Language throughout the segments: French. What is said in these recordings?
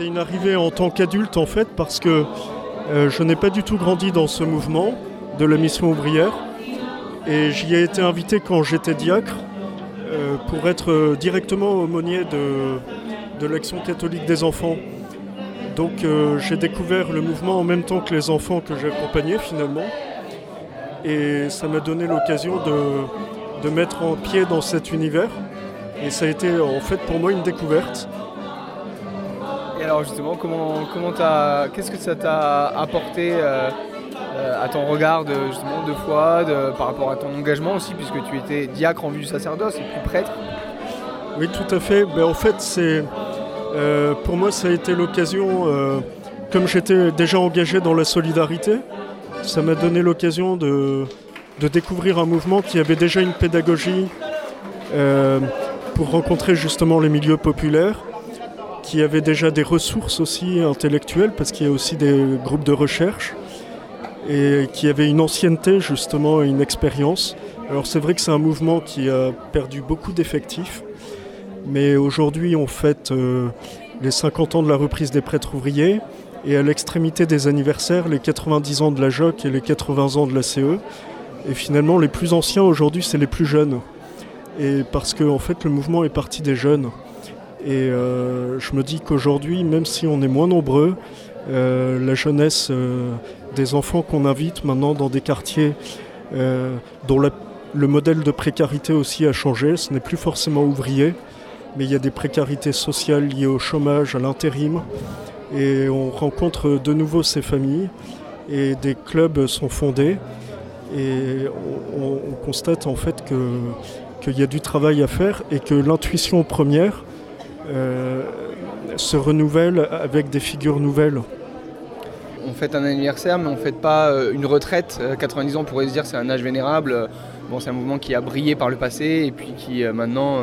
c'est une arrivée en tant qu'adulte en fait parce que euh, je n'ai pas du tout grandi dans ce mouvement de la mission ouvrière et j'y ai été invité quand j'étais diacre euh, pour être directement aumônier de, de l'action catholique des enfants. Donc euh, j'ai découvert le mouvement en même temps que les enfants que j'ai accompagnés finalement et ça m'a donné l'occasion de, de mettre en pied dans cet univers et ça a été en fait pour moi une découverte. Alors justement, comment, comment qu'est-ce que ça t'a apporté euh, euh, à ton regard de, justement, de foi, par rapport à ton engagement aussi, puisque tu étais diacre en vue du sacerdoce et puis prêtre? Oui, tout à fait. Ben, en fait, c'est, euh, pour moi, ça a été l'occasion, comme j'étais déjà engagé dans la solidarité, ça m'a donné l'occasion de, de, découvrir un mouvement qui avait déjà une pédagogie pour rencontrer justement les milieux populaires qui avait déjà des ressources aussi intellectuelles, parce qu'il y a aussi des groupes de recherche, et qui avait une ancienneté justement, une expérience. Alors c'est vrai que c'est un mouvement qui a perdu beaucoup d'effectifs, mais aujourd'hui on fête euh, les 50 ans de la reprise des prêtres ouvriers, et à l'extrémité des anniversaires, les 90 ans de la JOC et les 80 ans de la CE. Et finalement, les plus anciens aujourd'hui, c'est les plus jeunes. Et parce que en fait, le mouvement est parti des jeunes. Et euh, je me dis qu'aujourd'hui, même si on est moins nombreux, euh, la jeunesse euh, des enfants qu'on invite maintenant dans des quartiers dont le modèle de précarité aussi a changé, ce n'est plus forcément ouvrier, mais il y a des précarités sociales liées au chômage, à l'intérim, et on rencontre de nouveau ces familles, et des clubs sont fondés, et on, on constate en fait qu'il y a du travail à faire et que l'intuition première, se renouvelle avec des figures nouvelles. On fête un anniversaire, mais on ne fête pas euh, une retraite. 90 euh, ans, on pourrait se dire c'est un âge vénérable. Bon, c'est un mouvement qui a brillé par le passé et puis qui maintenant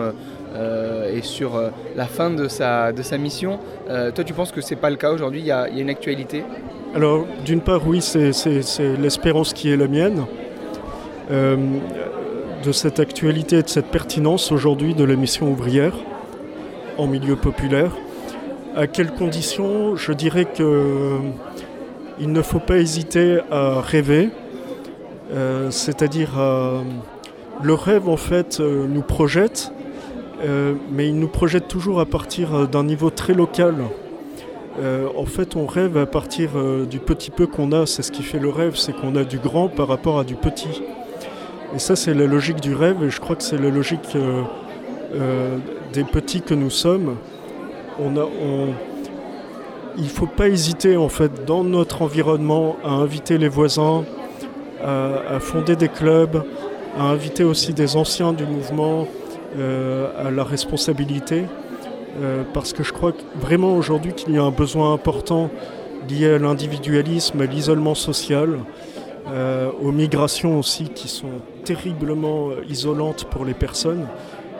est sur la fin de sa, de sa mission. toi, tu penses que ce n'est pas le cas aujourd'hui? Il, y, a une actualité? Alors, d'une part, oui, c'est l'espérance qui est la mienne. de cette actualité et de cette pertinence aujourd'hui de la mission ouvrière en milieu populaire. À quelles conditions Je dirais qu'il euh, ne faut pas hésiter à rêver, euh, c'est-à-dire le rêve en fait euh, nous projette, mais il nous projette toujours à partir d'un niveau très local. en fait, on rêve à partir du petit peu qu'on a. C'est ce qui fait le rêve, c'est qu'on a du grand par rapport à du petit. Et ça, c'est la logique du rêve, et je crois que c'est la logique des petits que nous sommes, il ne faut pas hésiter en fait dans notre environnement à inviter les voisins, à, fonder des clubs, à inviter aussi des anciens du mouvement euh, à la responsabilité, euh, parce que je crois vraiment aujourd'hui qu'il y a un besoin important lié à l'individualisme, à l'isolement social, euh, aux migrations aussi qui sont terriblement isolantes pour les personnes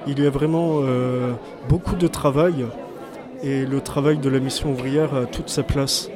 il y a vraiment euh, beaucoup de travail et le travail de la mission ouvrière a toute sa place.